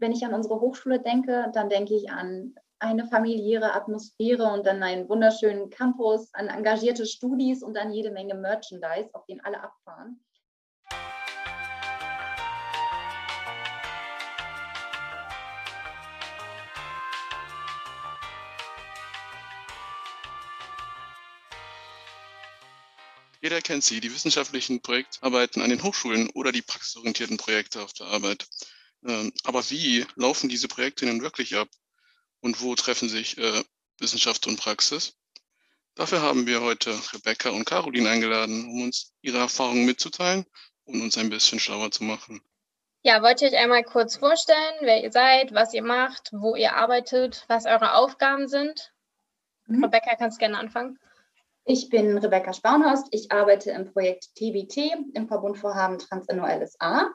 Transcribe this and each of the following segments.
wenn ich an unsere Hochschule denke, dann denke ich an eine familiäre Atmosphäre und dann einen wunderschönen Campus, an engagierte Studis und dann jede Menge Merchandise, auf den alle abfahren. Jeder kennt sie, die wissenschaftlichen Projektarbeiten an den Hochschulen oder die praxisorientierten Projekte auf der Arbeit. Ähm, aber wie laufen diese Projekte denn wirklich ab? Und wo treffen sich äh, Wissenschaft und Praxis? Dafür haben wir heute Rebecca und Caroline eingeladen, um uns ihre Erfahrungen mitzuteilen und uns ein bisschen schlauer zu machen. Ja, wollt ihr euch einmal kurz vorstellen, wer ihr seid, was ihr macht, wo ihr arbeitet, was eure Aufgaben sind? Mhm. Rebecca, kannst gerne anfangen. Ich bin Rebecca Spaunhorst. Ich arbeite im Projekt TBT im Verbundvorhaben Transinno LSA.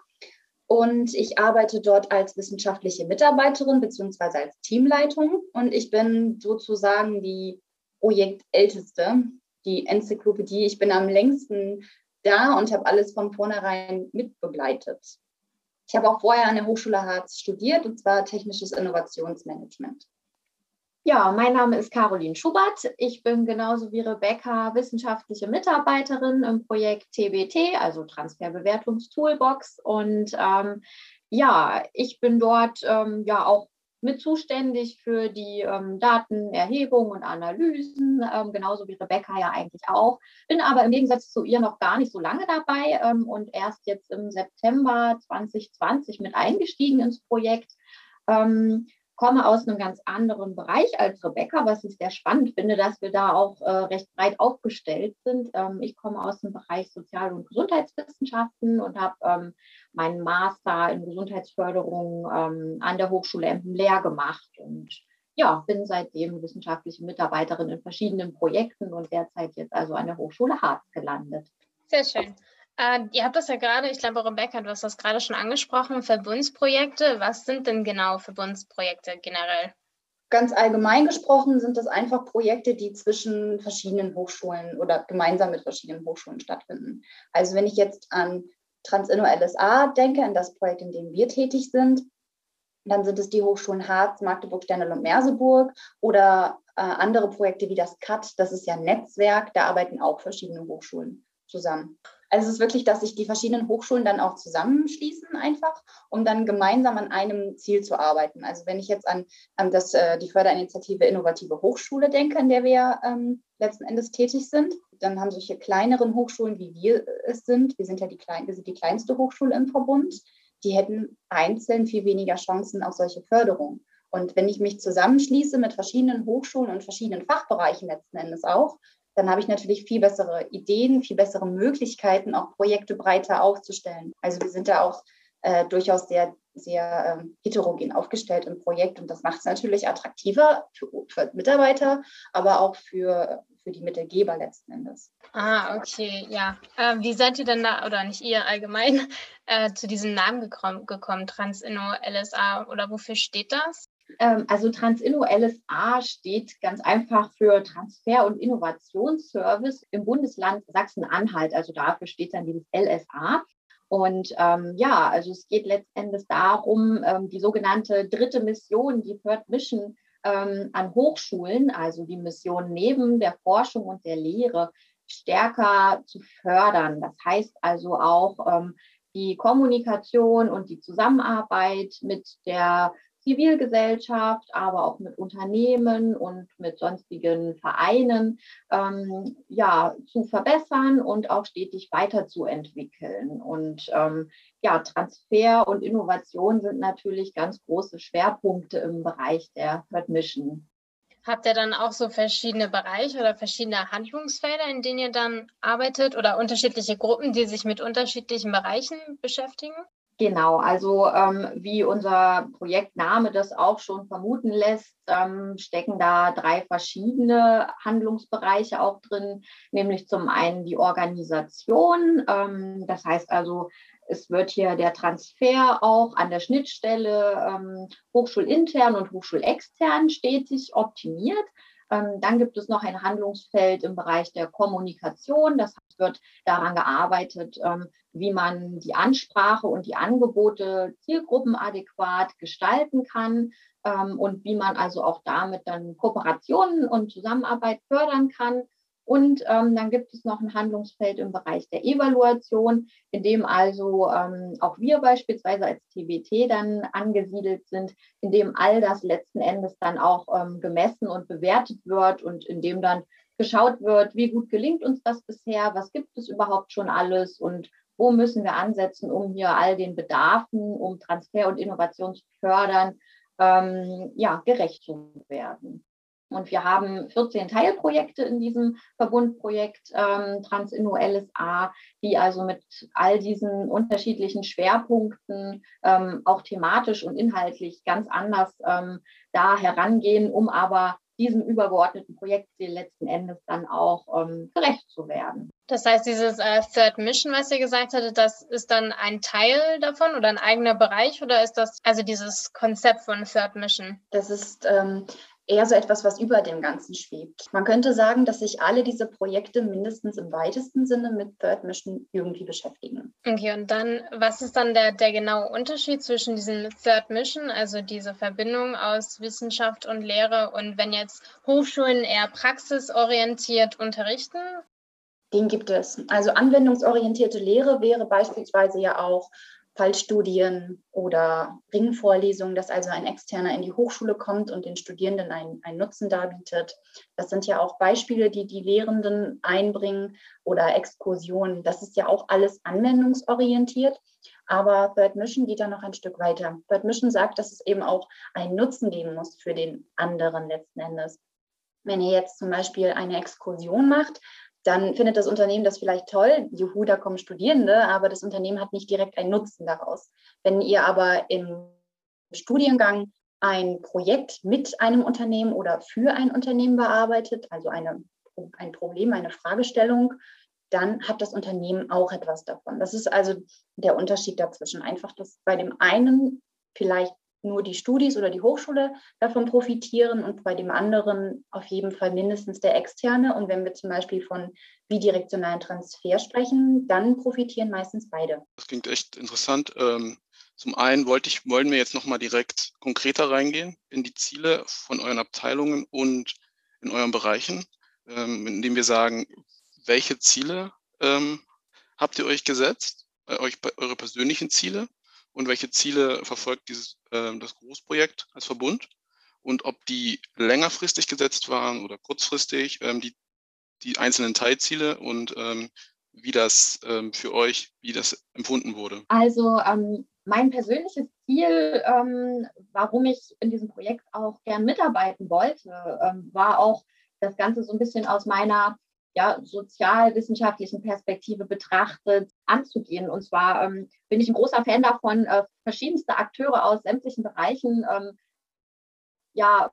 Und ich arbeite dort als wissenschaftliche Mitarbeiterin bzw. als Teamleitung. Und ich bin sozusagen die Projektälteste, die Enzyklopädie. Ich bin am längsten da und habe alles von vornherein mitbegleitet. Ich habe auch vorher an der Hochschule Harz studiert, und zwar technisches Innovationsmanagement. Ja, mein Name ist Caroline Schubert. Ich bin genauso wie Rebecca wissenschaftliche Mitarbeiterin im Projekt TBT, also Transferbewertungstoolbox. Und ähm, ja, ich bin dort ähm, ja auch mit zuständig für die ähm, Datenerhebung und Analysen, ähm, genauso wie Rebecca ja eigentlich auch. Bin aber im Gegensatz zu ihr noch gar nicht so lange dabei ähm, und erst jetzt im September 2020 mit eingestiegen ins Projekt. Komme aus einem ganz anderen Bereich als Rebecca, was ich sehr spannend finde, dass wir da auch äh, recht breit aufgestellt sind. Ähm, ich komme aus dem Bereich Sozial- und Gesundheitswissenschaften und habe ähm, meinen Master in Gesundheitsförderung ähm, an der Hochschule Emden-Lehr gemacht und ja, bin seitdem wissenschaftliche Mitarbeiterin in verschiedenen Projekten und derzeit jetzt also an der Hochschule Harz gelandet. Sehr schön. Äh, ihr habt das ja gerade, ich glaube, Rebecca, du hast das gerade schon angesprochen, Verbundsprojekte. Was sind denn genau Verbundsprojekte generell? Ganz allgemein gesprochen sind das einfach Projekte, die zwischen verschiedenen Hochschulen oder gemeinsam mit verschiedenen Hochschulen stattfinden. Also wenn ich jetzt an Transinno LSA denke, an das Projekt, in dem wir tätig sind, dann sind es die Hochschulen Harz, Magdeburg, Stendal und Merseburg oder äh, andere Projekte wie das CAT, das ist ja ein Netzwerk, da arbeiten auch verschiedene Hochschulen zusammen. Also es ist wirklich, dass sich die verschiedenen Hochschulen dann auch zusammenschließen einfach, um dann gemeinsam an einem Ziel zu arbeiten. Also wenn ich jetzt an, an das, äh, die Förderinitiative Innovative Hochschule denke, in der wir ähm, letzten Endes tätig sind, dann haben solche kleineren Hochschulen, wie wir es sind, wir sind ja die, klein, wir sind die kleinste Hochschule im Verbund, die hätten einzeln viel weniger Chancen auf solche Förderung. Und wenn ich mich zusammenschließe mit verschiedenen Hochschulen und verschiedenen Fachbereichen letzten Endes auch, dann habe ich natürlich viel bessere Ideen, viel bessere Möglichkeiten, auch Projekte breiter aufzustellen. Also wir sind da auch äh, durchaus sehr, sehr ähm, heterogen aufgestellt im Projekt und das macht es natürlich attraktiver für, für, Mitarbeiter, aber auch für, für die Mittelgeber letzten Endes. Ah, okay, ja. Äh, wie seid ihr denn da, oder nicht ihr allgemein, äh, zu diesem Namen gekommen, gekommen, Transinno LSA oder wofür steht das? Ähm, also Transinno LSA steht ganz einfach für Transfer- und Innovationsservice im Bundesland Sachsen-Anhalt. Also dafür steht dann dieses LSA. Und ähm, ja, also es geht letztendlich darum, ähm, die sogenannte dritte Mission, die Third Mission ähm, an Hochschulen, also die Mission neben der Forschung und der Lehre, stärker zu fördern. Das heißt also auch ähm, die Kommunikation und die Zusammenarbeit mit der Zivilgesellschaft, aber auch mit Unternehmen und mit sonstigen Vereinen ähm, ja, zu verbessern und auch stetig weiterzuentwickeln. Und ähm, ja, Transfer und Innovation sind natürlich ganz große Schwerpunkte im Bereich der Third Mission. Habt ihr dann auch so verschiedene Bereiche oder verschiedene Handlungsfelder, in denen ihr dann arbeitet oder unterschiedliche Gruppen, die sich mit unterschiedlichen Bereichen beschäftigen? Genau, also ähm, wie unser Projektname das auch schon vermuten lässt, ähm, stecken da drei verschiedene Handlungsbereiche auch drin, nämlich zum einen die Organisation, ähm, das heißt also, es wird hier der Transfer auch an der Schnittstelle ähm, hochschulintern und hochschulextern stetig optimiert. Ähm, dann gibt es noch ein Handlungsfeld im Bereich der Kommunikation. Das wird daran gearbeitet, ähm, wie man die Ansprache und die Angebote zielgruppenadäquat gestalten kann ähm, und wie man also auch damit dann Kooperationen und Zusammenarbeit fördern kann. Und ähm, dann gibt es noch ein Handlungsfeld im Bereich der Evaluation, in dem also ähm, auch wir beispielsweise als TBT dann angesiedelt sind, in dem all das letzten Endes dann auch ähm, gemessen und bewertet wird und in dem dann geschaut wird, wie gut gelingt uns das bisher, was gibt es überhaupt schon alles und wo müssen wir ansetzen, um hier all den Bedarfen, um Transfer und Innovation zu fördern, ähm, ja, gerecht zu werden. Und wir haben 14 Teilprojekte in diesem Verbundprojekt ähm, Transinno LSA, die also mit all diesen unterschiedlichen Schwerpunkten ähm, auch thematisch und inhaltlich ganz anders ähm, da herangehen, um aber diesem übergeordneten Projektziel letzten Endes dann auch ähm, gerecht zu werden. Das heißt, dieses äh, Third Mission, was ihr gesagt hattet, das ist dann ein Teil davon oder ein eigener Bereich oder ist das also dieses Konzept von Third Mission? Das ist ähm, eher so etwas, was über dem Ganzen schwebt. Man könnte sagen, dass sich alle diese Projekte mindestens im weitesten Sinne mit Third Mission irgendwie beschäftigen. Okay, und dann, was ist dann der, der genaue Unterschied zwischen diesem Third Mission, also diese Verbindung aus Wissenschaft und Lehre, und wenn jetzt Hochschulen eher praxisorientiert unterrichten? Den gibt es. Also anwendungsorientierte Lehre wäre beispielsweise ja auch Fallstudien oder Ringvorlesungen, dass also ein Externer in die Hochschule kommt und den Studierenden einen, einen Nutzen darbietet. Das sind ja auch Beispiele, die die Lehrenden einbringen oder Exkursionen. Das ist ja auch alles anwendungsorientiert. Aber Third Mission geht da noch ein Stück weiter. Third Mission sagt, dass es eben auch einen Nutzen geben muss für den anderen letzten Endes. Wenn ihr jetzt zum Beispiel eine Exkursion macht, dann findet das Unternehmen das vielleicht toll, juhu, da kommen Studierende, aber das Unternehmen hat nicht direkt einen Nutzen daraus. Wenn ihr aber im Studiengang ein Projekt mit einem Unternehmen oder für ein Unternehmen bearbeitet, also eine, ein Problem, eine Fragestellung, dann hat das Unternehmen auch etwas davon. Das ist also der Unterschied dazwischen. Einfach, dass bei dem einen vielleicht nur die Studis oder die Hochschule davon profitieren und bei dem anderen auf jeden Fall mindestens der externe. Und wenn wir zum Beispiel von bidirektionalen Transfer sprechen, dann profitieren meistens beide. Das klingt echt interessant. Ähm, zum einen wollte ich, wollen wir jetzt nochmal direkt konkreter reingehen in die Ziele von euren Abteilungen und in euren Bereichen, ähm, indem wir sagen, welche Ziele ähm, habt ihr euch gesetzt, äh, eure persönlichen Ziele und welche Ziele verfolgt dieses, äh, das Großprojekt als Verbund und ob die längerfristig gesetzt waren oder kurzfristig, ähm, die, die einzelnen Teilziele und ähm, wie das ähm, für euch, wie das empfunden wurde. Also ähm, mein persönliches Ziel, ähm, warum ich in diesem Projekt auch gern mitarbeiten wollte, ähm, war auch das Ganze so ein bisschen aus meiner ja, sozialwissenschaftlichen Perspektive betrachtet anzugehen. Und zwar ähm, bin ich ein großer Fan davon, äh, verschiedenste Akteure aus sämtlichen Bereichen ähm, ja,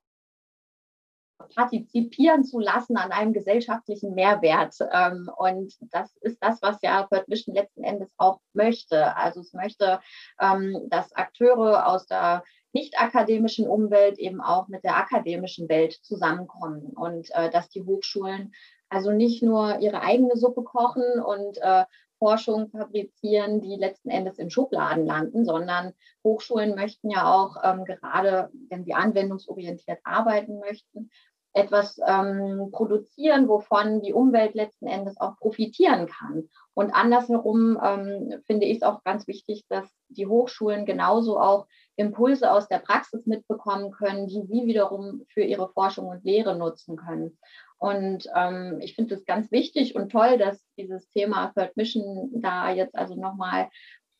partizipieren zu lassen an einem gesellschaftlichen Mehrwert. Ähm, und das ist das, was ja Third Vision letzten Endes auch möchte. Also es möchte, ähm, dass Akteure aus der nicht akademischen Umwelt eben auch mit der akademischen Welt zusammenkommen und äh, dass die Hochschulen also nicht nur ihre eigene Suppe kochen und äh, Forschung fabrizieren, die letzten Endes in Schubladen landen, sondern Hochschulen möchten ja auch, ähm, gerade wenn sie anwendungsorientiert arbeiten möchten, etwas ähm, produzieren, wovon die Umwelt letzten Endes auch profitieren kann. Und andersherum ähm, finde ich es auch ganz wichtig, dass die Hochschulen genauso auch Impulse aus der Praxis mitbekommen können, die sie wiederum für ihre Forschung und Lehre nutzen können. Und ähm, ich finde es ganz wichtig und toll, dass dieses Thema Third Mission da jetzt also nochmal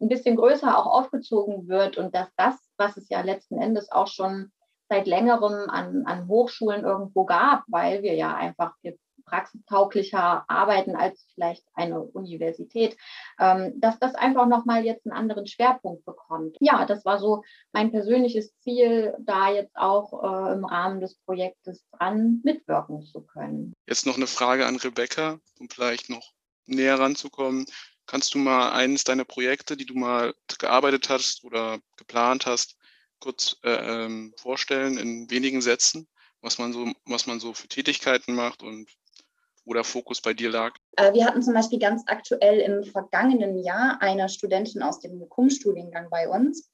ein bisschen größer auch aufgezogen wird und dass das, was es ja letzten Endes auch schon seit längerem an, an Hochschulen irgendwo gab, weil wir ja einfach praxistauglicher arbeiten als vielleicht eine Universität, ähm, dass das einfach nochmal jetzt einen anderen Schwerpunkt bekommt. Ja, das war so mein persönliches Ziel, da jetzt auch äh, im Rahmen des Projektes dran mitwirken zu können. Jetzt noch eine Frage an Rebecca, um vielleicht noch näher ranzukommen. Kannst du mal eines deiner Projekte, die du mal gearbeitet hast oder geplant hast, kurz äh, ähm, vorstellen in wenigen Sätzen, was man so, was man so für Tätigkeiten macht und wo der Fokus bei dir lag? Äh, wir hatten zum Beispiel ganz aktuell im vergangenen Jahr eine Studentin aus dem KUM-Studiengang bei uns.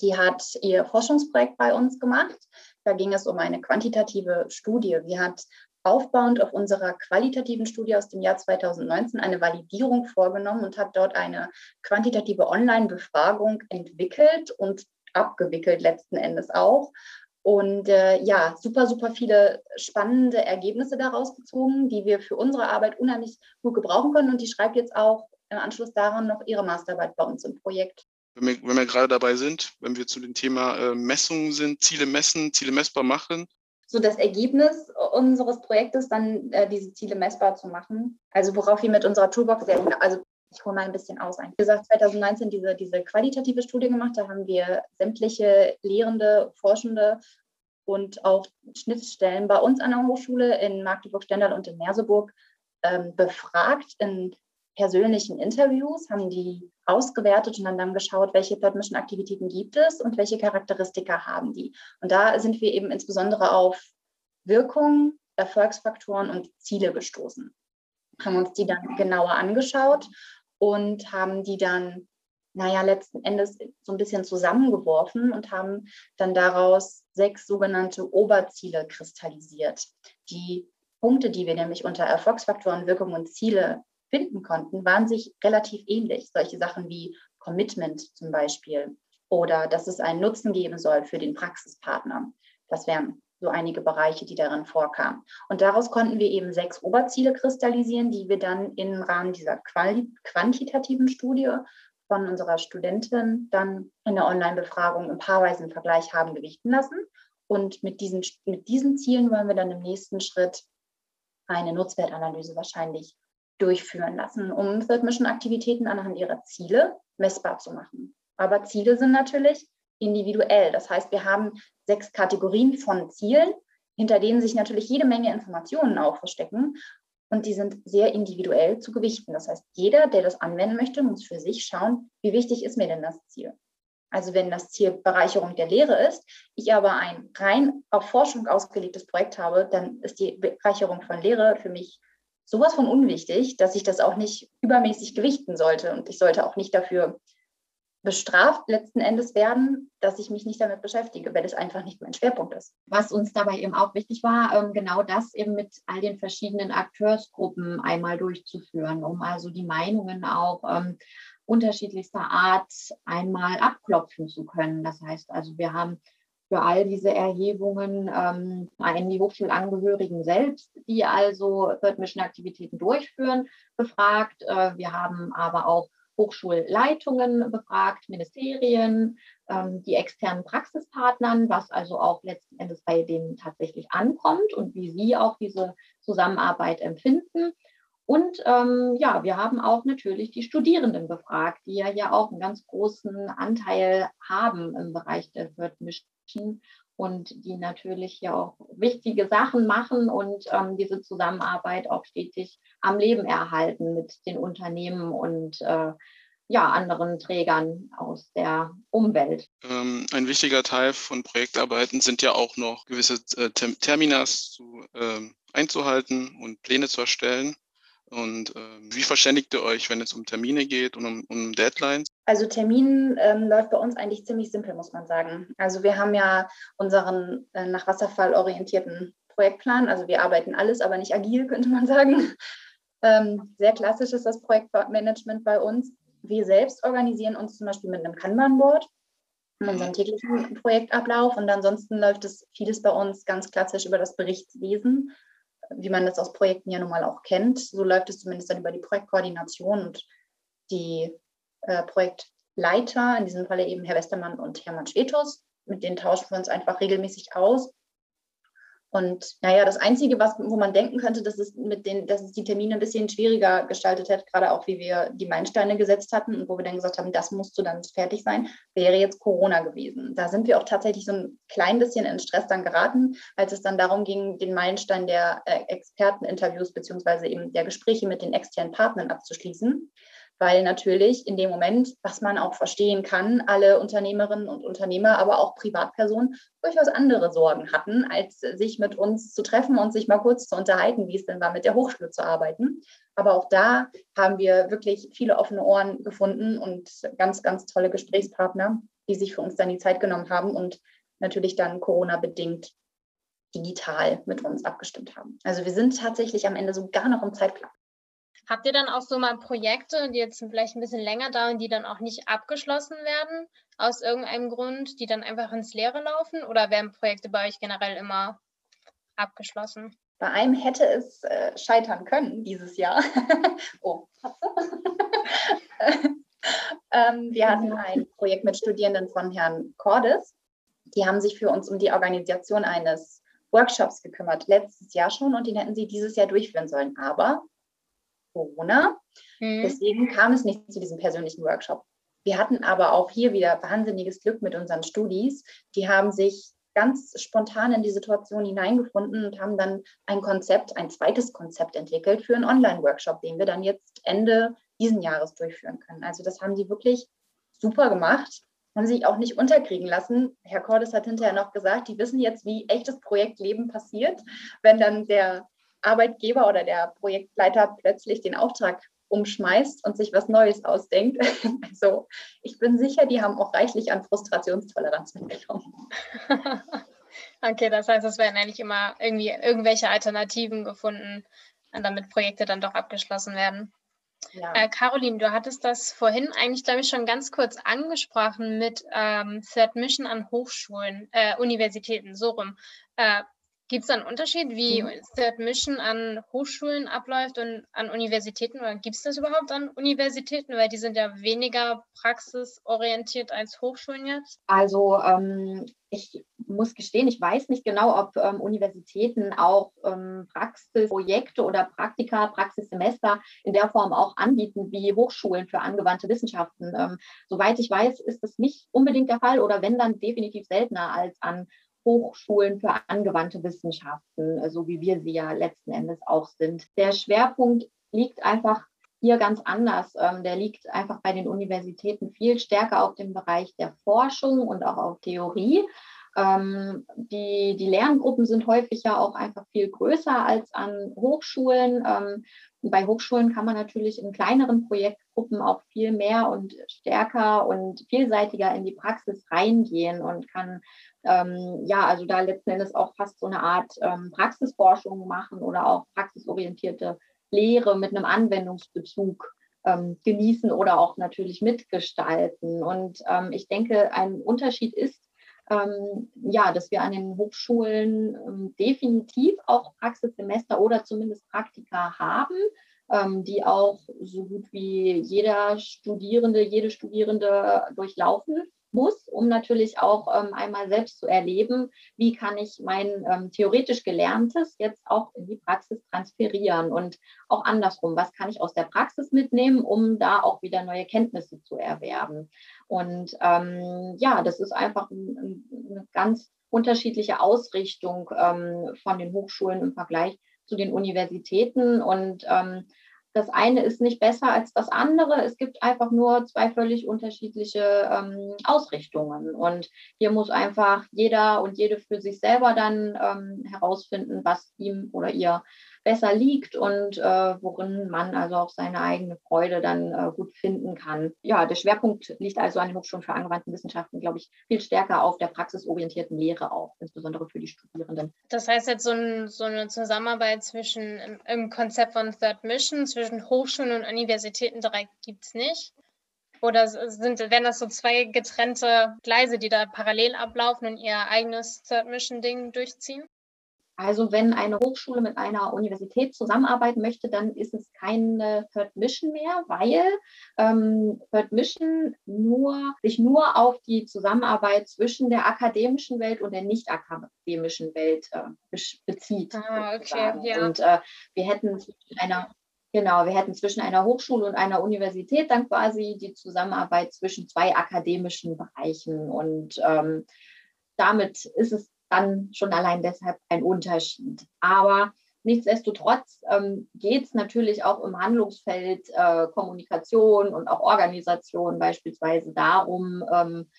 Die hat ihr Forschungsprojekt bei uns gemacht. Da ging es um eine quantitative Studie. Sie hat aufbauend auf unserer qualitativen Studie aus dem Jahr 2019 eine Validierung vorgenommen und hat dort eine quantitative Online-Befragung entwickelt und abgewickelt letzten Endes auch. Und äh, ja, super, super viele spannende Ergebnisse daraus gezogen, die wir für unsere Arbeit unheimlich gut gebrauchen können. Und die schreibt jetzt auch im Anschluss daran noch ihre Masterarbeit bei uns im Projekt. Wenn wir, wenn wir gerade dabei sind, wenn wir zu dem Thema äh, Messungen sind, Ziele messen, Ziele messbar machen, so das Ergebnis unseres Projektes, dann äh, diese Ziele messbar zu machen. Also worauf wir mit unserer Toolbox sehr, also ich hole mal ein bisschen aus. Wie gesagt, 2019 diese, diese qualitative Studie gemacht, da haben wir sämtliche Lehrende, Forschende und auch Schnittstellen bei uns an der Hochschule in Magdeburg-Stendal und in Merseburg ähm, befragt in persönlichen Interviews, haben die ausgewertet und haben dann geschaut, welche Third Mission Aktivitäten gibt es und welche Charakteristika haben die. Und da sind wir eben insbesondere auf Wirkung, Erfolgsfaktoren und Ziele gestoßen. Haben uns die dann genauer angeschaut und haben die dann, naja, letzten Endes so ein bisschen zusammengeworfen und haben dann daraus sechs sogenannte Oberziele kristallisiert. Die Punkte, die wir nämlich unter Erfolgsfaktoren, Wirkung und Ziele finden konnten, waren sich relativ ähnlich. Solche Sachen wie Commitment zum Beispiel oder dass es einen Nutzen geben soll für den Praxispartner. Das wären so einige Bereiche, die darin vorkamen. Und daraus konnten wir eben sechs Oberziele kristallisieren, die wir dann im Rahmen dieser quantitativen Studie von unserer Studentin dann in der Online-Befragung im paarweisen Vergleich haben gewichten lassen. Und mit diesen, mit diesen Zielen wollen wir dann im nächsten Schritt eine Nutzwertanalyse wahrscheinlich durchführen lassen, um Mission Aktivitäten anhand ihrer Ziele messbar zu machen. Aber Ziele sind natürlich individuell. Das heißt, wir haben sechs Kategorien von Zielen, hinter denen sich natürlich jede Menge Informationen auch verstecken. Und die sind sehr individuell zu gewichten. Das heißt, jeder, der das anwenden möchte, muss für sich schauen, wie wichtig ist mir denn das Ziel. Also wenn das Ziel Bereicherung der Lehre ist, ich aber ein rein auf Forschung ausgelegtes Projekt habe, dann ist die Bereicherung von Lehre für mich sowas von unwichtig, dass ich das auch nicht übermäßig gewichten sollte. Und ich sollte auch nicht dafür bestraft letzten Endes werden, dass ich mich nicht damit beschäftige, weil es einfach nicht mein Schwerpunkt ist. Was uns dabei eben auch wichtig war, ähm, genau das eben mit all den verschiedenen Akteursgruppen einmal durchzuführen, um also die Meinungen auch ähm, unterschiedlichster Art einmal abklopfen zu können. Das heißt also, wir haben für all diese Erhebungen ähm, einen die Hochschulangehörigen selbst, die also Third Mission Aktivitäten durchführen, befragt. Äh, wir haben aber auch Hochschulleitungen befragt, Ministerien, ähm, die externen Praxispartnern, was also auch letzten Endes bei denen tatsächlich ankommt und wie sie auch diese Zusammenarbeit empfinden. Und ähm, ja, wir haben auch natürlich die Studierenden befragt, die ja hier auch einen ganz großen Anteil haben im Bereich der Third und die natürlich ja auch wichtige Sachen machen und ähm, diese Zusammenarbeit auch stetig am Leben erhalten mit den Unternehmen und äh, ja, anderen Trägern aus der Umwelt. Ähm, ein wichtiger Teil von Projektarbeiten sind ja auch noch gewisse äh, Terminas zu, äh, einzuhalten und Pläne zu erstellen. Und äh, wie verständigt ihr euch, wenn es um Termine geht und um, um Deadlines? Also Termin ähm, läuft bei uns eigentlich ziemlich simpel, muss man sagen. Also wir haben ja unseren äh, nach Wasserfall orientierten Projektplan. Also wir arbeiten alles, aber nicht agil, könnte man sagen. Ähm, sehr klassisch ist das Projektmanagement bei uns. Wir selbst organisieren uns zum Beispiel mit einem Kanban-Board in unserem täglichen Projektablauf und ansonsten läuft es vieles bei uns ganz klassisch über das Berichtswesen wie man das aus Projekten ja nun mal auch kennt. So läuft es zumindest dann über die Projektkoordination und die äh, Projektleiter, in diesem Falle eben Herr Westermann und Hermann Schwetus. Mit denen tauschen wir uns einfach regelmäßig aus und naja, das Einzige, was, wo man denken könnte, dass es, mit den, dass es die Termine ein bisschen schwieriger gestaltet hätte, gerade auch wie wir die Meilensteine gesetzt hatten und wo wir dann gesagt haben, das musste dann fertig sein, wäre jetzt Corona gewesen. Da sind wir auch tatsächlich so ein klein bisschen in Stress dann geraten, als es dann darum ging, den Meilenstein der äh, Experteninterviews beziehungsweise eben der Gespräche mit den externen Partnern abzuschließen. Weil natürlich in dem Moment, was man auch verstehen kann, alle Unternehmerinnen und Unternehmer, aber auch Privatpersonen durchaus andere Sorgen hatten, als sich mit uns zu treffen und sich mal kurz zu unterhalten, wie es denn war, mit der Hochschule zu arbeiten. Aber auch da haben wir wirklich viele offene Ohren gefunden und ganz, ganz tolle Gesprächspartner, die sich für uns dann die Zeit genommen haben und natürlich dann Corona-bedingt digital mit uns abgestimmt haben. Also wir sind tatsächlich am Ende sogar noch im Zeitplan. Habt ihr dann auch so mal Projekte, die jetzt vielleicht ein bisschen länger dauern, die dann auch nicht abgeschlossen werden, aus irgendeinem Grund, die dann einfach ins Leere laufen? Oder werden Projekte bei euch generell immer abgeschlossen? Bei einem hätte es äh, scheitern können dieses Jahr. oh, ähm, wir hatten ein Projekt mit Studierenden von Herrn Cordes. Die haben sich für uns um die Organisation eines Workshops gekümmert, letztes Jahr schon, und den hätten sie dieses Jahr durchführen sollen. Aber Corona. Mhm. Deswegen kam es nicht zu diesem persönlichen Workshop. Wir hatten aber auch hier wieder wahnsinniges Glück mit unseren Studis. Die haben sich ganz spontan in die Situation hineingefunden und haben dann ein Konzept, ein zweites Konzept entwickelt für einen Online-Workshop, den wir dann jetzt Ende diesen Jahres durchführen können. Also das haben die wirklich super gemacht und sich auch nicht unterkriegen lassen. Herr Cordes hat hinterher noch gesagt, die wissen jetzt, wie echtes Projektleben passiert, wenn dann der Arbeitgeber oder der Projektleiter plötzlich den Auftrag umschmeißt und sich was Neues ausdenkt. Also ich bin sicher, die haben auch reichlich an Frustrationstoleranz mitgenommen. okay, das heißt, es werden eigentlich immer irgendwie irgendwelche Alternativen gefunden, damit Projekte dann doch abgeschlossen werden. Ja. Äh, Caroline, du hattest das vorhin eigentlich, glaube ich, schon ganz kurz angesprochen mit ähm, Third Mission an Hochschulen, äh, Universitäten, so rum. Äh, Gibt es einen Unterschied, wie mhm. Third Mission an Hochschulen abläuft und an Universitäten? Oder gibt es das überhaupt an Universitäten? Weil die sind ja weniger praxisorientiert als Hochschulen jetzt. Also ähm, ich muss gestehen, ich weiß nicht genau, ob ähm, Universitäten auch ähm, Praxisprojekte oder Praktika, Praxissemester in der Form auch anbieten wie Hochschulen für angewandte Wissenschaften. Ähm, soweit ich weiß, ist das nicht unbedingt der Fall oder wenn dann definitiv seltener als an Hochschulen für angewandte Wissenschaften, äh, so wie wir sie ja letzten Endes auch sind. Der Schwerpunkt liegt einfach hier ganz anders. Ähm, der liegt einfach bei den Universitäten viel stärker auf dem Bereich der Forschung und auch auf Theorie. Ähm, die, die Lerngruppen sind häufig ja auch einfach viel größer als an Hochschulen. Ähm, bei Hochschulen kann man natürlich in kleineren Projektgruppen auch viel mehr und stärker und vielseitiger in die Praxis reingehen und kann ähm, ja, also da letzten Endes auch fast so eine Art ähm, Praxisforschung machen oder auch praxisorientierte Lehre mit einem Anwendungsbezug ähm, genießen oder auch natürlich mitgestalten. Und ähm, ich denke, ein Unterschied ist, ähm, ja, dass wir an den Hochschulen ähm, definitiv auch Praxissemester oder zumindest Praktika haben, die auch so gut wie jeder Studierende, jede Studierende durchlaufen muss, um natürlich auch ähm, einmal selbst zu erleben, wie kann ich mein ähm, theoretisch Gelerntes jetzt auch in die Praxis transferieren und auch andersrum, was kann ich aus der Praxis mitnehmen, um da auch wieder neue Kenntnisse zu erwerben. Und ähm, ja, das ist einfach ein, eine ganz unterschiedliche Ausrichtung ähm, von den Hochschulen im Vergleich zu den Universitäten und ähm, das eine ist nicht besser als das andere. Es gibt einfach nur zwei völlig unterschiedliche ähm, Ausrichtungen. Und hier muss einfach jeder und jede für sich selber dann ähm, herausfinden, was ihm oder ihr besser liegt und äh, worin man also auch seine eigene Freude dann äh, gut finden kann. Ja, der Schwerpunkt liegt also an den Hochschulen für angewandten Wissenschaften, glaube ich, viel stärker auf der praxisorientierten Lehre auch, insbesondere für die Studierenden. Das heißt jetzt so, ein, so eine Zusammenarbeit zwischen im, Konzept von Third Mission zwischen Hochschulen und Universitäten direkt gibt es nicht. Oder sind, werden das so zwei getrennte Gleise, die da parallel ablaufen und ihr eigenes Third Mission-Ding durchziehen? Also wenn eine Hochschule mit einer Universität zusammenarbeiten möchte, dann ist es keine Third Mission mehr, weil ähm, Third Mission nur, sich nur auf die Zusammenarbeit zwischen der akademischen Welt und der nicht akademischen Welt äh, bezieht. Ah, okay, ja. Und äh, wir hätten zwischen einer Genau, wir hätten zwischen einer Hochschule und einer Universität dann quasi die Zusammenarbeit zwischen zwei akademischen Bereichen. Und ähm, damit ist es dann schon allein deshalb ein Unterschied. Aber Nichtsdestotrotz ähm, geht es natürlich auch im Handlungsfeld äh, Kommunikation und auch Organisation beispielsweise darum, ähm,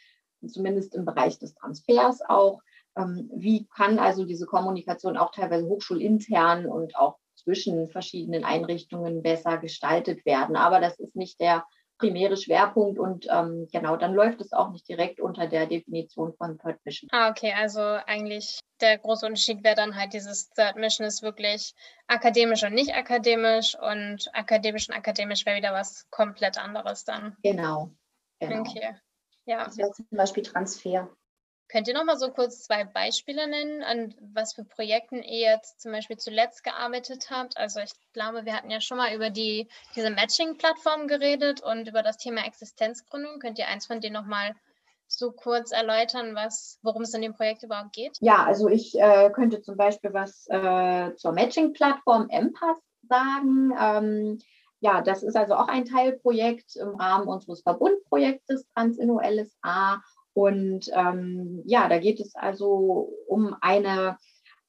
zumindest im Bereich des Transfers auch, ähm, wie kann also diese Kommunikation auch teilweise hochschulintern und auch zwischen verschiedenen Einrichtungen besser gestaltet werden. Aber das ist nicht der primäre Schwerpunkt und ähm, genau, dann läuft es auch nicht direkt unter der Definition von Third Mission. Ah, okay, also eigentlich der große Unterschied wäre dann halt dieses Third Mission ist wirklich akademisch und nicht akademisch und akademisch und akademisch wäre wieder was komplett anderes dann. Genau. genau. Okay. Ja. Das wäre zum Beispiel Transfer. Könnt ihr noch mal so kurz zwei Beispiele nennen, an was für Projekten ihr jetzt zum Beispiel zuletzt gearbeitet habt? Also ich glaube, wir hatten ja schon mal über die, diese Matching-Plattform geredet und über das Thema Existenzgründung. Könnt ihr eins von denen noch mal so kurz erläutern, was, worum es in dem Projekt überhaupt geht? Ja, also ich äh, könnte zum Beispiel was äh, zur Matching-Plattform MPAS sagen. Ähm, ja, das ist also auch ein Teilprojekt im Rahmen unseres Verbundprojektes Transinno LSA. Und ähm, ja, da geht es also um eine,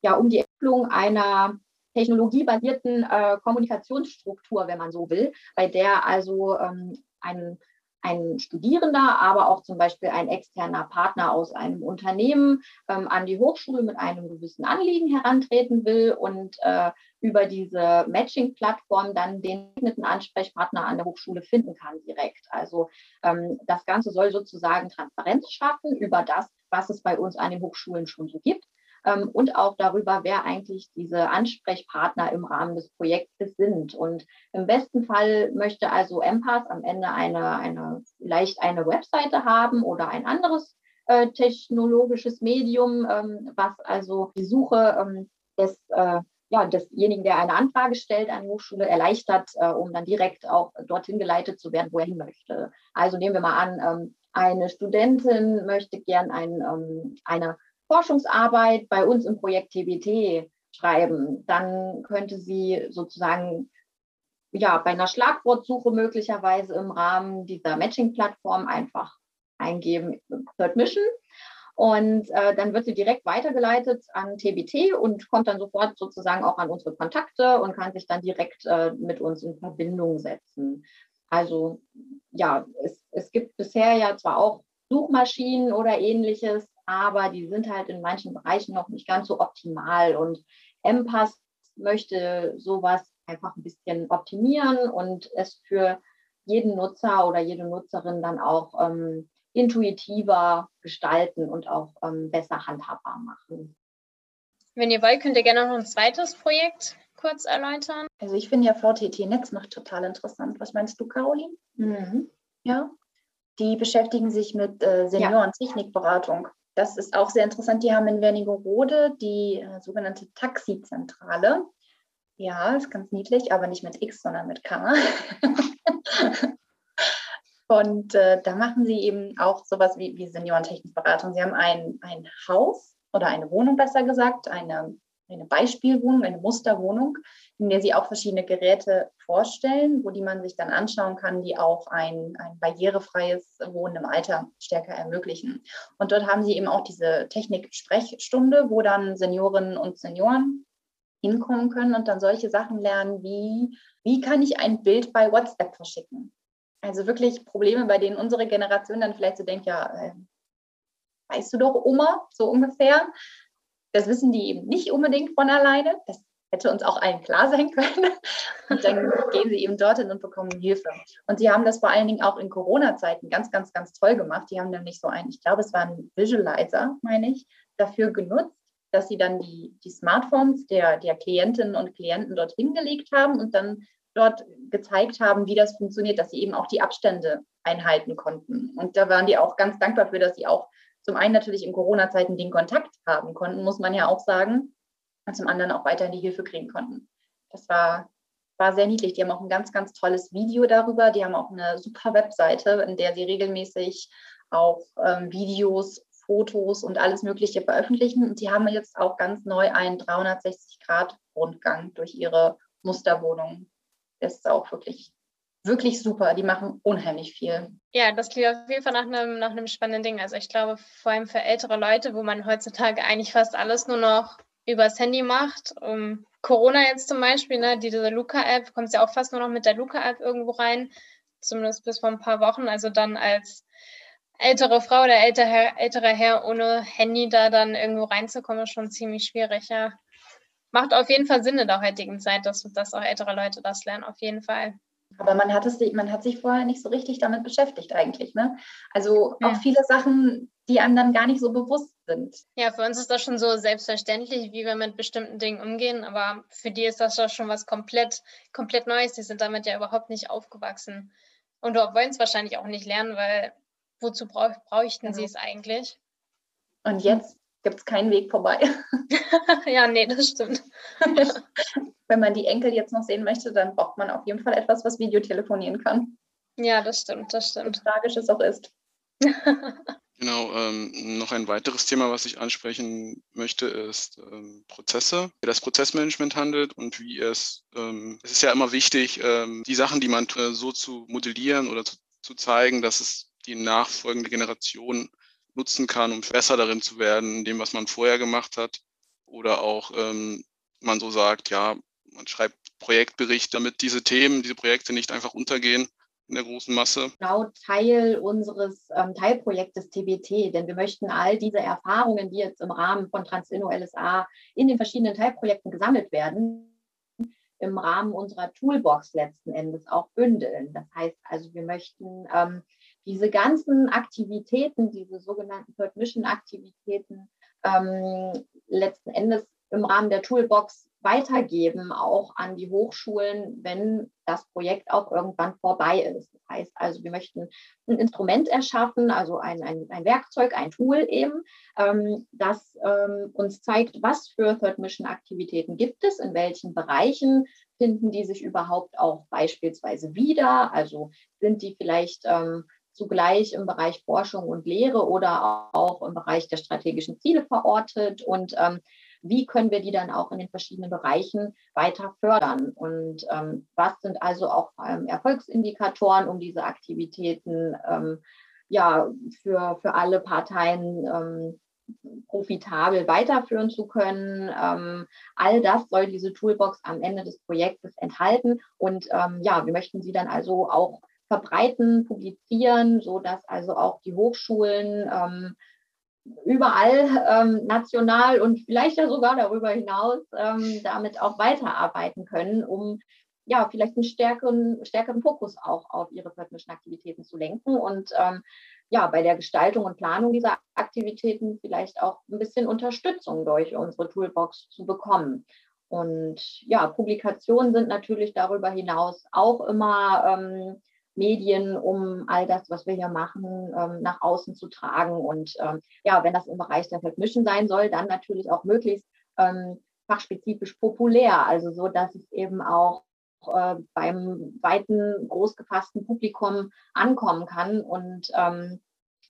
ja, um die Entwicklung einer technologiebasierten äh, Kommunikationsstruktur, wenn man so will, bei der also ähm, ein ein Studierender, aber auch zum Beispiel ein externer Partner aus einem Unternehmen ähm, an die Hochschule mit einem gewissen Anliegen herantreten will und äh, über diese Matching-Plattform dann den geeigneten Ansprechpartner an der Hochschule finden kann direkt. Also ähm, das Ganze soll sozusagen Transparenz schaffen über das, was es bei uns an den Hochschulen schon so gibt ähm, und auch darüber, wer eigentlich diese Ansprechpartner im Rahmen des Projektes sind. Und im besten Fall möchte also MPAS am Ende eine, eine vielleicht eine Webseite haben oder ein anderes äh, technologisches Medium, ähm, was also die Suche ähm, des äh, ja, desjenigen, der eine Anfrage stellt an die Hochschule, erleichtert, äh, um dann direkt auch dorthin geleitet zu werden, wo er hin möchte. Also nehmen wir mal an, ähm, eine Studentin möchte gern ein, ähm, eine Forschungsarbeit bei uns im Projekt TBT schreiben, dann könnte sie sozusagen ja, bei einer Schlagwortsuche möglicherweise im Rahmen dieser Matching-Plattform einfach eingeben Third Mission. Und äh, dann wird sie direkt weitergeleitet an TBT und kommt dann sofort sozusagen auch an unsere Kontakte und kann sich dann direkt äh, mit uns in Verbindung setzen. Also ja, es, es gibt bisher ja zwar auch Suchmaschinen oder ähnliches, aber die sind halt in manchen Bereichen noch nicht ganz so optimal. Und MPAS möchte sowas einfach ein bisschen optimieren und es für jeden Nutzer oder jede Nutzerin dann auch ähm, intuitiver gestalten und auch ähm, besser handhabbar machen. Wenn ihr wollt, könnt ihr gerne noch ein zweites Projekt kurz erläutern. Also ich finde ja VTT-Netz noch total interessant. Was meinst du, Caroline? Mhm. Ja, die beschäftigen sich mit äh, Seniorentechnikberatung. Das ist auch sehr interessant. Die haben in Wernigerode die äh, sogenannte Taxizentrale. Ja, ist ganz niedlich, aber nicht mit X, sondern mit K. Und äh, da machen sie eben auch sowas wie, wie Seniorentechnikberatung. Sie haben ein, ein Haus oder eine Wohnung, besser gesagt, eine eine Beispielwohnung, eine Musterwohnung, in der sie auch verschiedene Geräte vorstellen, wo die man sich dann anschauen kann, die auch ein, ein barrierefreies Wohnen im Alter stärker ermöglichen. Und dort haben sie eben auch diese Technik-Sprechstunde, wo dann Seniorinnen und Senioren hinkommen können und dann solche Sachen lernen wie, wie kann ich ein Bild bei WhatsApp verschicken? Also wirklich Probleme, bei denen unsere Generation dann vielleicht so denkt, ja, äh, weißt du doch, Oma, so ungefähr. Das wissen die eben nicht unbedingt von alleine. Das hätte uns auch allen klar sein können. Und dann gehen sie eben dorthin und bekommen Hilfe. Und sie haben das vor allen Dingen auch in Corona-Zeiten ganz, ganz, ganz toll gemacht. Die haben nämlich so einen, ich glaube, es war ein Visualizer, meine ich, dafür genutzt, dass sie dann die, die Smartphones der, der Klientinnen und Klienten dort hingelegt haben und dann dort gezeigt haben, wie das funktioniert, dass sie eben auch die Abstände einhalten konnten. Und da waren die auch ganz dankbar für, dass sie auch zum einen natürlich in Corona-Zeiten den Kontakt haben konnten, muss man ja auch sagen, und zum anderen auch weiterhin die Hilfe kriegen konnten. Das war, war sehr niedlich. Die haben auch ein ganz, ganz tolles Video darüber. Die haben auch eine super Webseite, in der sie regelmäßig auch ähm, Videos, Fotos und alles Mögliche veröffentlichen. Und sie haben jetzt auch ganz neu einen 360-Grad-Rundgang durch ihre Musterwohnung. Das ist auch wirklich wirklich super. Die machen unheimlich viel. Ja, das klingt auf jeden Fall nach einem, nach einem spannenden Ding. Also ich glaube, vor allem für ältere Leute, wo man heutzutage eigentlich fast alles nur noch übers Handy macht, um Corona jetzt zum Beispiel, ne, diese Luca-App, kommt ja auch fast nur noch mit der Luca-App irgendwo rein, zumindest bis vor ein paar Wochen. Also dann als ältere Frau oder älterer Herr ohne Handy da dann irgendwo reinzukommen, ist schon ziemlich schwierig, ja. Macht auf jeden Fall Sinn in der heutigen Zeit, dass, dass auch ältere Leute das lernen, auf jeden Fall. Aber man hat, es, man hat sich vorher nicht so richtig damit beschäftigt eigentlich. Ne? Also auch viele Sachen, die einem dann gar nicht so bewusst sind. Ja, für uns ist das schon so selbstverständlich, wie wir mit bestimmten Dingen umgehen, aber für die ist das doch schon was komplett, komplett Neues. Die sind damit ja überhaupt nicht aufgewachsen und wollen es wahrscheinlich auch nicht lernen, weil wozu brauch, bräuchten genau. sie es eigentlich? Und jetzt gibt es keinen Weg vorbei. ja, nee, das stimmt. Wenn man die Enkel jetzt noch sehen möchte, dann braucht man auf jeden Fall etwas, was Videotelefonieren kann. Ja, das stimmt, das stimmt. So tragisch es auch ist. Genau, ähm, noch ein weiteres Thema, was ich ansprechen möchte, ist ähm, Prozesse, wie das Prozessmanagement handelt und wie es, ähm, es ist ja immer wichtig, ähm, die Sachen, die man äh, so zu modellieren oder zu, zu zeigen, dass es die nachfolgende Generation nutzen kann, um besser darin zu werden, in dem, was man vorher gemacht hat. Oder auch ähm, man so sagt, ja, man schreibt Projektbericht, damit diese Themen, diese Projekte nicht einfach untergehen in der großen Masse. Genau Teil unseres ähm, Teilprojektes TBT, denn wir möchten all diese Erfahrungen, die jetzt im Rahmen von Transinno LSA in den verschiedenen Teilprojekten gesammelt werden, im Rahmen unserer Toolbox letzten Endes auch bündeln. Das heißt also, wir möchten ähm, diese ganzen Aktivitäten, diese sogenannten Third Mission Aktivitäten, ähm, letzten Endes im Rahmen der Toolbox weitergeben, auch an die Hochschulen, wenn das Projekt auch irgendwann vorbei ist. Das heißt also, wir möchten ein Instrument erschaffen, also ein, ein, ein Werkzeug, ein Tool eben, ähm, das ähm, uns zeigt, was für Third Mission Aktivitäten gibt es, in welchen Bereichen finden die sich überhaupt auch beispielsweise wieder, also sind die vielleicht ähm, zugleich im Bereich Forschung und Lehre oder auch im Bereich der strategischen Ziele verortet und ähm, wie können wir die dann auch in den verschiedenen Bereichen weiter fördern und ähm, was sind also auch ähm, Erfolgsindikatoren, um diese Aktivitäten ähm, ja für, für alle Parteien ähm, profitabel weiterführen zu können. Ähm, all das soll diese Toolbox am Ende des Projektes enthalten. Und ähm, ja, wir möchten sie dann also auch verbreiten, publizieren, sodass also auch die Hochschulen ähm, überall ähm, national und vielleicht ja sogar darüber hinaus ähm, damit auch weiterarbeiten können, um ja vielleicht einen stärkeren, stärkeren Fokus auch auf ihre rhythmischen Aktivitäten zu lenken und ähm, ja bei der Gestaltung und Planung dieser Aktivitäten vielleicht auch ein bisschen Unterstützung durch unsere Toolbox zu bekommen. Und ja, Publikationen sind natürlich darüber hinaus auch immer ähm, Medien, um all das, was wir hier machen, ähm, nach außen zu tragen. Und ähm, ja, wenn das im Bereich der Vermischen sein soll, dann natürlich auch möglichst ähm, fachspezifisch populär, also so, dass es eben auch äh, beim weiten, großgefassten Publikum ankommen kann und ähm,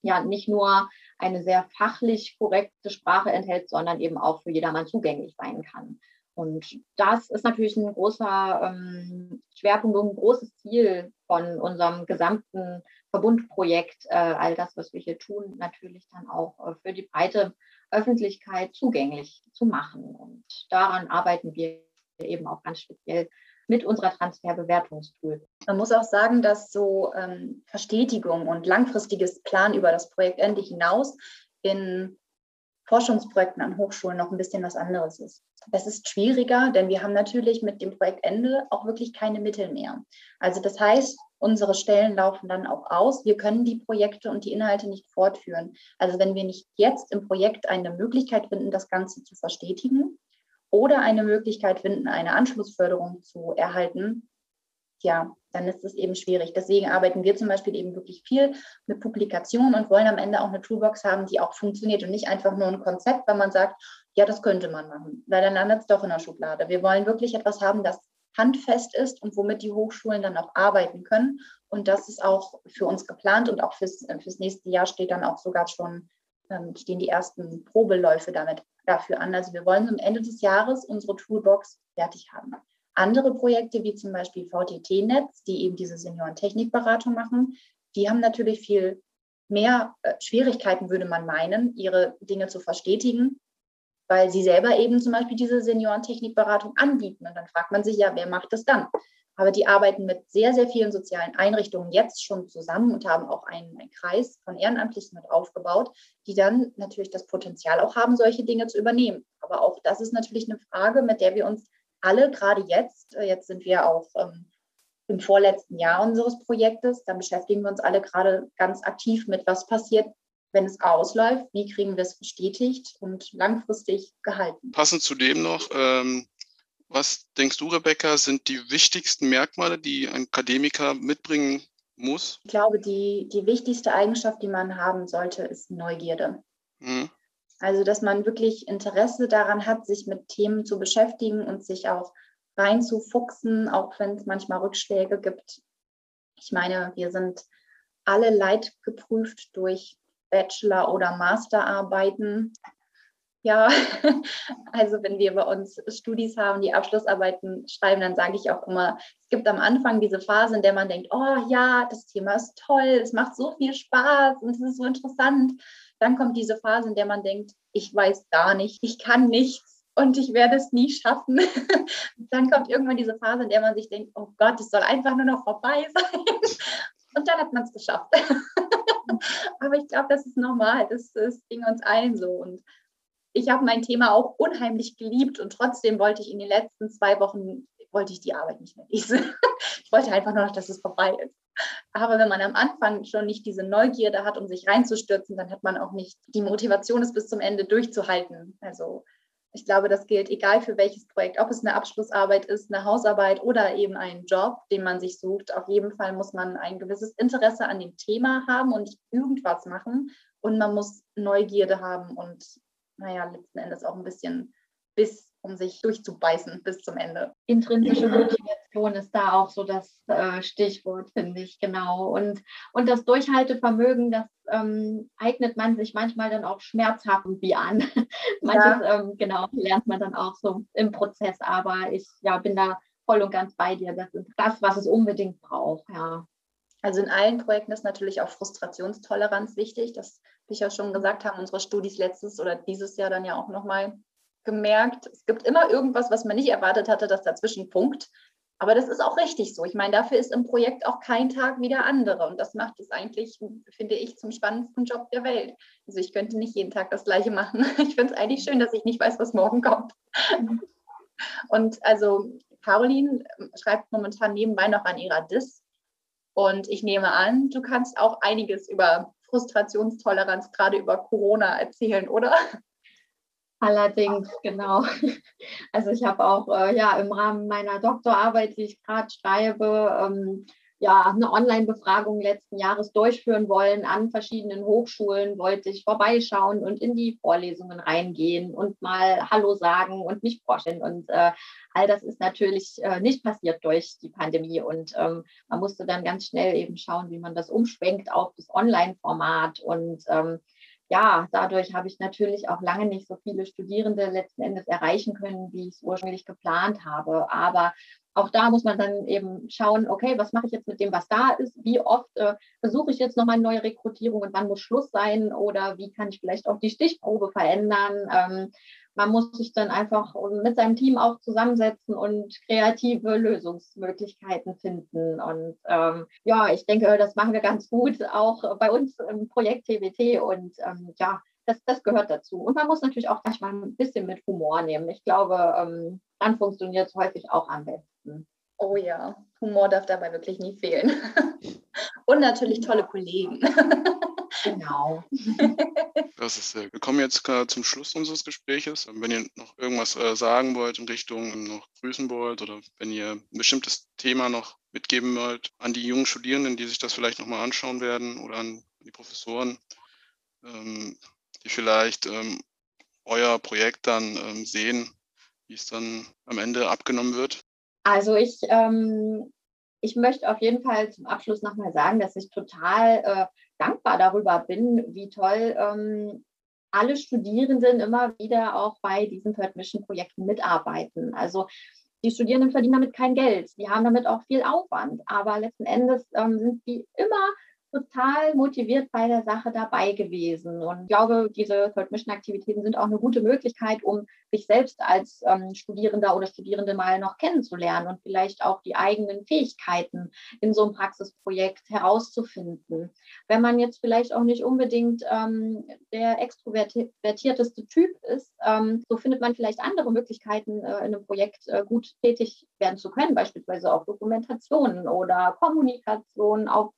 ja nicht nur eine sehr fachlich korrekte Sprache enthält, sondern eben auch für jedermann zugänglich sein kann. Und das ist natürlich ein großer ähm, Schwerpunkt und ein großes Ziel von unserem gesamten Verbundprojekt, äh, all das, was wir hier tun, natürlich dann auch äh, für die breite Öffentlichkeit zugänglich zu machen. Und daran arbeiten wir eben auch ganz speziell mit unserer Transferbewertungstool. Man muss auch sagen, dass so ähm, Verstetigung und langfristiges Plan über das Projektende hinaus in Forschungsprojekten an Hochschulen noch ein bisschen was anderes ist. Es ist schwieriger, denn wir haben natürlich mit dem Projektende auch wirklich keine Mittel mehr. Also das heißt, unsere Stellen laufen dann auch aus. Wir können die Projekte und die Inhalte nicht fortführen. Also wenn wir nicht jetzt im Projekt eine Möglichkeit finden, das Ganze zu verstetigen oder eine Möglichkeit finden, eine Anschlussförderung zu erhalten, ja, dann ist es eben schwierig. Deswegen arbeiten wir zum Beispiel eben wirklich viel mit Publikationen und wollen am Ende auch eine Toolbox haben, die auch funktioniert und nicht einfach nur ein Konzept, weil man sagt, ja, das könnte man machen, weil dann landet es doch in der Schublade. Wir wollen wirklich etwas haben, das handfest ist und womit die Hochschulen dann auch arbeiten können. Und das ist auch für uns geplant und auch fürs, fürs nächste Jahr steht dann auch sogar schon, ähm, stehen die ersten Probeläufe damit dafür an. Also wir wollen am Ende des Jahres unsere Toolbox fertig haben. Andere Projekte wie zum Beispiel VTT-Netz, die eben diese Seniorentechnikberatung machen, die haben natürlich viel mehr äh, Schwierigkeiten, würde man meinen, ihre Dinge zu verstetigen, weil sie selber eben zum Beispiel diese Seniorentechnikberatung anbieten. Und dann fragt man sich ja, wer macht das dann? Aber die arbeiten mit sehr, sehr vielen sozialen Einrichtungen jetzt schon zusammen und haben auch einen, einen, Kreis von Ehrenamtlichen mit aufgebaut, die dann natürlich das Potenzial auch haben, solche Dinge zu übernehmen. Aber auch das ist natürlich eine Frage, mit der wir uns alle gerade jetzt, äh, jetzt sind wir auch ähm, im vorletzten Jahr unseres Projektes, da beschäftigen wir uns alle gerade ganz aktiv mit, was passiert, wenn es ausläuft, wie kriegen wir es bestätigt und langfristig gehalten. Passend zu dem noch, ähm, was denkst du, Rebecca, sind die wichtigsten Merkmale, die ein Akademiker mitbringen muss? Ich glaube, die, die wichtigste Eigenschaft, die man haben sollte, ist Neugierde. Mhm. Also, dass man wirklich Interesse daran hat, sich mit Themen zu beschäftigen und sich auch reinzufuchsen, auch wenn es manchmal Rückschläge gibt. Ich meine, wir sind alle leidgeprüft durch Bachelor- oder Masterarbeiten ja, also wenn wir bei uns Studis haben, die Abschlussarbeiten schreiben, dann sage ich auch immer, es gibt am Anfang diese Phase, in der man denkt, oh ja, das Thema ist toll, es macht so viel Spaß und es ist so interessant. Dann kommt diese Phase, in der man denkt, ich weiß gar nicht, ich kann nichts und ich werde es nie schaffen. dann kommt irgendwann diese Phase, in der man sich denkt, oh Gott, es soll einfach nur noch vorbei sein. Und dann hat man es geschafft. Aber ich glaube, das ist normal. Das, das ging uns allen so. Und ich habe mein Thema auch unheimlich geliebt und trotzdem wollte ich in den letzten zwei Wochen, wollte ich die Arbeit nicht mehr lesen. ich wollte einfach nur noch, dass es vorbei ist. Aber wenn man am Anfang schon nicht diese Neugierde hat, um sich reinzustürzen, dann hat man auch nicht die Motivation, es bis zum Ende durchzuhalten. Also ich glaube, das gilt egal für welches Projekt, ob es eine Abschlussarbeit ist, eine Hausarbeit oder eben ein Job, den man sich sucht. Auf jeden Fall muss man ein gewisses Interesse an dem Thema haben und irgendwas machen. Und man muss Neugierde haben und naja, letzten Endes auch ein bisschen Biss, um sich durchzubeißen bis zum Ende. Intrinsische Motivation ist da auch so das äh, Stichwort, finde ich, genau. Und, und das Durchhaltevermögen, das ähm, eignet man sich manchmal dann auch schmerzhaft wie an. Manches, ja. ähm, genau, lernt man dann auch so im Prozess, aber ich ja, bin da voll und ganz bei dir. Das ist das, was es unbedingt braucht, ja. Also in allen Projekten ist natürlich auch Frustrationstoleranz wichtig. Das, wie ich ja schon gesagt habe, unsere Studis letztes oder dieses Jahr dann ja auch nochmal gemerkt. Es gibt immer irgendwas, was man nicht erwartet hatte, das dazwischen punkt. Aber das ist auch richtig so. Ich meine, dafür ist im Projekt auch kein Tag wie der andere. Und das macht es eigentlich, finde ich, zum spannendsten Job der Welt. Also ich könnte nicht jeden Tag das Gleiche machen. Ich finde es eigentlich schön, dass ich nicht weiß, was morgen kommt. Und also Caroline schreibt momentan nebenbei noch an ihrer DIS und ich nehme an, du kannst auch einiges über Frustrationstoleranz, gerade über Corona erzählen, oder? Allerdings, genau. Also ich habe auch äh, ja im Rahmen meiner Doktorarbeit, die ich gerade schreibe, ähm, ja, eine Online-Befragung letzten Jahres durchführen wollen an verschiedenen Hochschulen, wollte ich vorbeischauen und in die Vorlesungen reingehen und mal Hallo sagen und mich vorstellen. Und äh, all das ist natürlich äh, nicht passiert durch die Pandemie. Und ähm, man musste dann ganz schnell eben schauen, wie man das umschwenkt auf das Online-Format. Und ähm, ja, dadurch habe ich natürlich auch lange nicht so viele Studierende letzten Endes erreichen können, wie ich es ursprünglich geplant habe. Aber auch da muss man dann eben schauen, okay, was mache ich jetzt mit dem, was da ist? Wie oft äh, versuche ich jetzt nochmal eine neue Rekrutierung und wann muss Schluss sein? Oder wie kann ich vielleicht auch die Stichprobe verändern? Ähm, man muss sich dann einfach mit seinem Team auch zusammensetzen und kreative Lösungsmöglichkeiten finden. Und ähm, ja, ich denke, das machen wir ganz gut auch bei uns im Projekt TWT. Und ähm, ja, das, das gehört dazu. Und man muss natürlich auch manchmal ein bisschen mit Humor nehmen. Ich glaube, ähm, dann funktioniert es häufig auch am besten. Oh ja, Humor darf dabei wirklich nie fehlen. Und natürlich tolle Kollegen. Genau. Das ist sehr. Wir kommen jetzt zum Schluss unseres Gespräches. Wenn ihr noch irgendwas äh, sagen wollt in Richtung noch grüßen wollt oder wenn ihr ein bestimmtes Thema noch mitgeben wollt an die jungen Studierenden, die sich das vielleicht nochmal anschauen werden oder an die Professoren, ähm, die vielleicht ähm, euer Projekt dann ähm, sehen, wie es dann am Ende abgenommen wird? Also ich, ähm, ich möchte auf jeden Fall zum Abschluss nochmal sagen, dass ich total äh, dankbar darüber bin, wie toll ähm, alle Studierenden immer wieder auch bei diesen Third Mission Projekten mitarbeiten. Also die Studierenden verdienen damit kein Geld, die haben damit auch viel Aufwand, aber letzten Endes ähm, sind die immer total motiviert bei der Sache dabei gewesen. Und ich glaube, diese Third Mission Aktivitäten sind auch eine gute Möglichkeit, um sich selbst als ähm, Studierender oder Studierende mal noch kennenzulernen und vielleicht auch die eigenen Fähigkeiten in so einem Praxisprojekt herauszufinden. Wenn man jetzt vielleicht auch nicht unbedingt ähm, der extrovertierteste Typ ist, ähm, so findet man vielleicht andere Möglichkeiten, äh, in einem Projekt äh, gut tätig werden zu können, beispielsweise auch Dokumentationen oder Kommunikation auf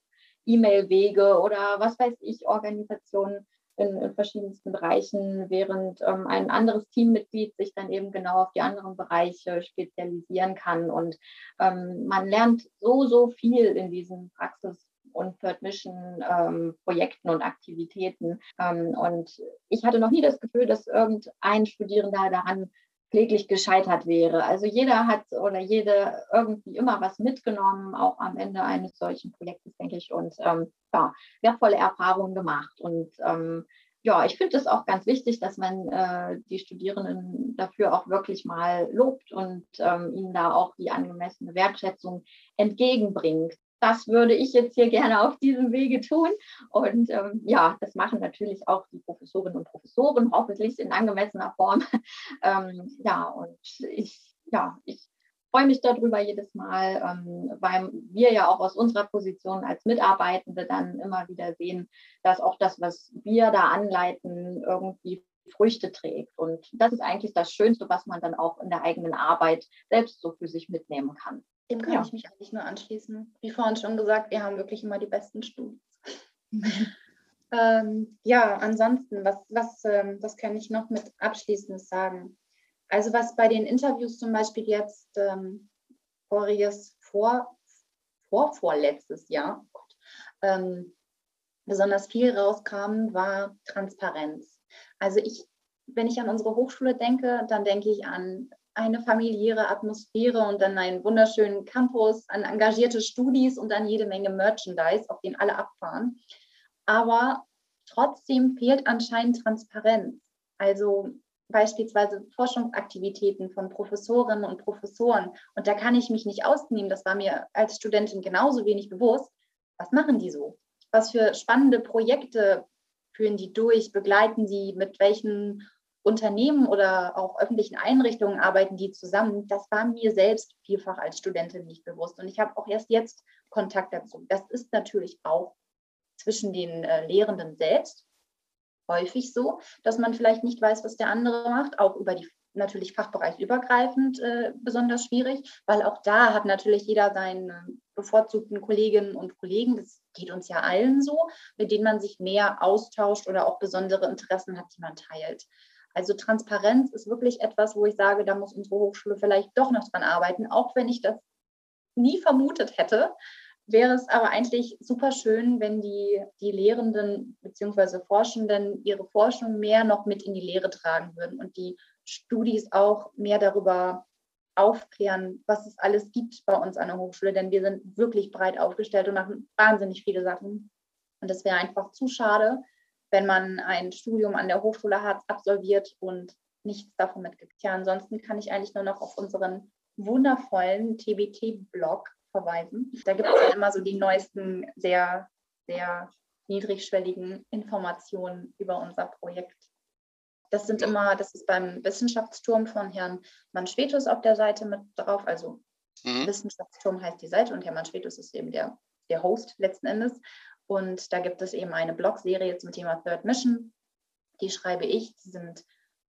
E-Mail-Wege oder was weiß ich, Organisationen in, in verschiedensten Bereichen, während ähm, ein anderes Teammitglied sich dann eben genau auf die anderen Bereiche spezialisieren kann. Und ähm, man lernt so, so viel in diesen Praxis- und Third Mission ähm, Projekten und Aktivitäten. Ähm, und ich hatte noch nie das Gefühl, dass irgendein Studierender daran kläglich gescheitert wäre. Also jeder hat oder jede irgendwie immer was mitgenommen, auch am Ende eines solchen Projektes, denke ich, und ähm, ja, wertvolle Erfahrungen gemacht. Und ähm, ja, ich finde es auch ganz wichtig, dass man äh, die Studierenden dafür auch wirklich mal lobt und ähm, ihnen da auch die angemessene Wertschätzung entgegenbringt das würde ich jetzt hier gerne auf diesem Wege tun. Und ähm, ja, das machen natürlich auch die Professorinnen und Professoren, hoffentlich in angemessener Form. ähm, ja, und ich, ja, ich freue mich darüber jedes Mal, ähm, weil wir ja auch aus unserer Position als Mitarbeitende dann immer wieder sehen, dass auch das, was wir da anleiten, irgendwie Früchte trägt. Und das ist eigentlich das Schönste, was man dann auch in der eigenen Arbeit selbst so für sich mitnehmen kann. Dem kann ja. ich mich eigentlich nur anschließen. Wie vorhin schon gesagt, wir haben wirklich immer die besten Studis. ähm, ja, ansonsten, was, was, ähm, was kann ich noch mit Abschließendes sagen? Also was bei den Interviews zum Beispiel jetzt ähm, voriges vor, vor vorletztes Jahr ähm, besonders viel rauskam, war Transparenz. Also ich, wenn ich an unsere Hochschule denke, dann denke ich an eine familiäre Atmosphäre und dann einen wunderschönen Campus, an engagierte Studis und dann jede Menge Merchandise, auf den alle abfahren. Aber trotzdem fehlt anscheinend Transparenz. Also beispielsweise Forschungsaktivitäten von Professorinnen und Professoren. Und da kann ich mich nicht ausnehmen. Das war mir als Studentin genauso wenig bewusst. Was machen die so? Was für spannende Projekte führen die durch? Begleiten sie? Mit welchen Unternehmen oder auch öffentlichen Einrichtungen arbeiten die zusammen, das war mir selbst vielfach als Studentin nicht bewusst. Und ich habe auch erst jetzt Kontakt dazu. Das ist natürlich auch zwischen den äh, Lehrenden selbst häufig so, dass man vielleicht nicht weiß, was der andere macht, auch über die natürlich fachbereichsübergreifend äh, besonders schwierig, weil auch da hat natürlich jeder seine bevorzugten Kolleginnen und Kollegen, das geht uns ja allen so, mit denen man sich mehr austauscht oder auch besondere Interessen hat, die man teilt. Also Transparenz ist wirklich etwas, wo ich sage, da muss unsere Hochschule vielleicht doch noch dran arbeiten, auch wenn ich das nie vermutet hätte. Wäre es aber eigentlich super schön, wenn die, die Lehrenden bzw. Forschenden ihre Forschung mehr noch mit in die Lehre tragen würden und die Studis auch mehr darüber aufklären, was es alles gibt bei uns an der Hochschule, denn wir sind wirklich breit aufgestellt und machen wahnsinnig viele Sachen. Und das wäre einfach zu schade, wenn man ein Studium an der Hochschule hat, absolviert und nichts davon mitgibt. Ja, ansonsten kann ich eigentlich nur noch auf unseren wundervollen TBT-Blog verweisen. Da gibt es ja immer so die neuesten, sehr, sehr niedrigschwelligen Informationen über unser Projekt. Das sind immer, das ist beim Wissenschaftsturm von Herrn Manschwetus auf der Seite mit drauf. Also mhm. Wissenschaftsturm heißt die Seite und Herr Manschwetus ist eben der, der Host letzten Endes. Und da gibt es eben eine Blogserie zum Thema Third Mission. Die schreibe ich. Die sind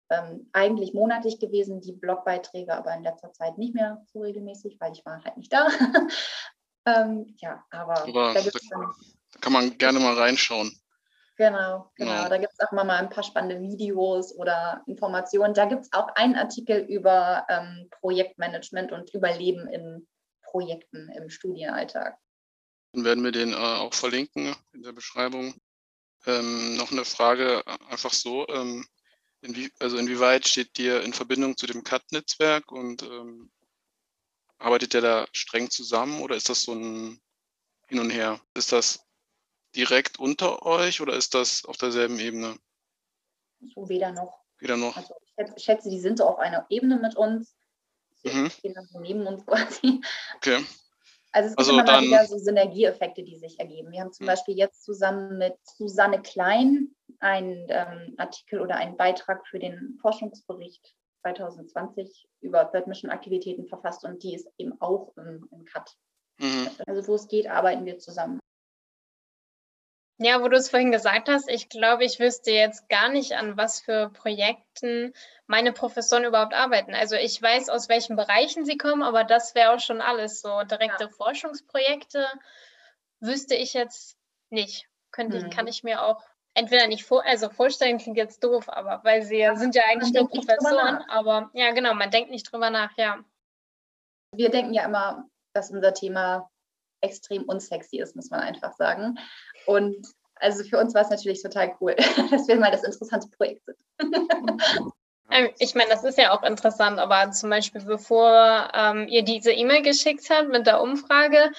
ähm, eigentlich monatlich gewesen, die Blogbeiträge, aber in letzter Zeit nicht mehr so regelmäßig, weil ich war halt nicht da. ähm, ja, aber, aber da, da, kann man gerne mal reinschauen. Genau, genau. Ja. Da gibt es auch mal ein paar spannende Videos oder Informationen. Da gibt es auch einen Artikel über ähm, Projektmanagement und Überleben in Projekten im Studienalltag. Dann werden wir den äh, auch verlinken in der Beschreibung. Ähm, noch eine Frage, äh, einfach so. Ähm, inwie also inwieweit steht dir in Verbindung zu dem CAT-Netzwerk und ähm, arbeitet ihr da streng zusammen oder ist das so ein Hin und Her? Ist das direkt unter euch oder ist das auf derselben Ebene? So weder noch. Weder noch. Also ich schätze, die sind so auf einer Ebene mit uns. Mhm. Die stehen dann so neben uns quasi. Okay. Also es gibt Also immer dann- wieder so Synergieeffekte, die sich ergeben. Wir haben zum Hm. Beispiel jetzt zusammen mit Susanne Klein einen ähm, Artikel oder einen Beitrag für den Forschungsbericht 2020 über Third Mission Aktivitäten verfasst und die ist eben auch im, im Cut. Mhm. Also wo es geht, arbeiten wir zusammen. Ja, wo du es vorhin gesagt hast, ich glaube, ich wüsste jetzt gar nicht, an was für Projekten meine Professoren überhaupt arbeiten. Also ich weiß, aus welchen Bereichen sie kommen, aber das wäre auch schon alles. So direkte Forschungsprojekte wüsste ich jetzt nicht. Könnte Mhm. kann ich mir auch entweder nicht vor, also vorstellen klingt jetzt doof, aber weil sie ja, sind ja eigentlich nur Professoren, aber ja, genau, man denkt nicht drüber nach, ja. Wir denken ja immer, dass unser Thema extrem unsexy ist, muss man einfach sagen. Und also für uns war es natürlich total cool, dass wir mal das interessante Projekt sind. Ähm, Ich meine, das ist ja auch interessant, aber zum Beispiel bevor ähm, ihr diese E-Mail geschickt habt mit der Umfrage,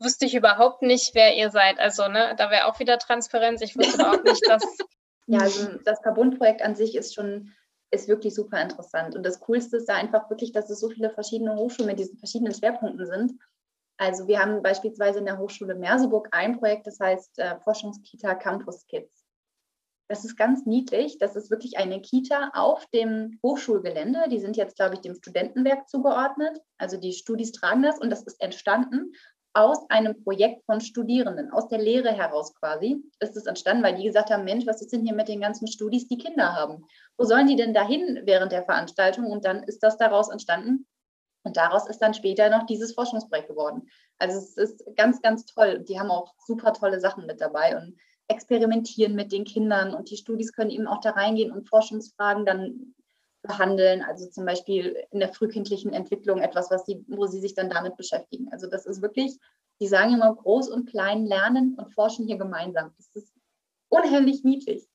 wusste ich überhaupt nicht, wer ihr seid. Also, ne, da wäre auch wieder Transparenz. Ich wusste überhaupt nicht, dass. Ja, also das Verbundprojekt an sich ist schon, ist wirklich super interessant. Und das Coolste ist da einfach wirklich, dass es so viele verschiedene Hochschulen mit diesen verschiedenen Schwerpunkten sind. Also wir haben beispielsweise in der Hochschule Merseburg ein Projekt, das heißt äh, Forschungskita Campus Kids. Das ist ganz niedlich. Das ist wirklich eine Kita auf dem Hochschulgelände. Die sind jetzt, glaube ich, dem Studentenwerk zugeordnet. Also die Studis tragen das und das ist entstanden aus einem Projekt von Studierenden, aus der Lehre heraus quasi, ist es entstanden, weil die gesagt haben, Mensch, was ist denn hier mit den ganzen Studis, die Kinder haben? Wo sollen die denn dahin während der Veranstaltung? Und dann ist das daraus entstanden. Und daraus ist dann später noch dieses Forschungsprojekt geworden. Also es ist ganz, ganz toll. Die haben auch super tolle Sachen mit dabei und experimentieren mit den Kindern. Und die Studis können eben auch da reingehen und Forschungsfragen dann behandeln, also zum Beispiel in der frühkindlichen Entwicklung etwas, was sie, wo sie sich dann damit beschäftigen. Also das ist wirklich, die sagen immer groß und klein lernen und forschen hier gemeinsam. Das ist unheimlich niedlich.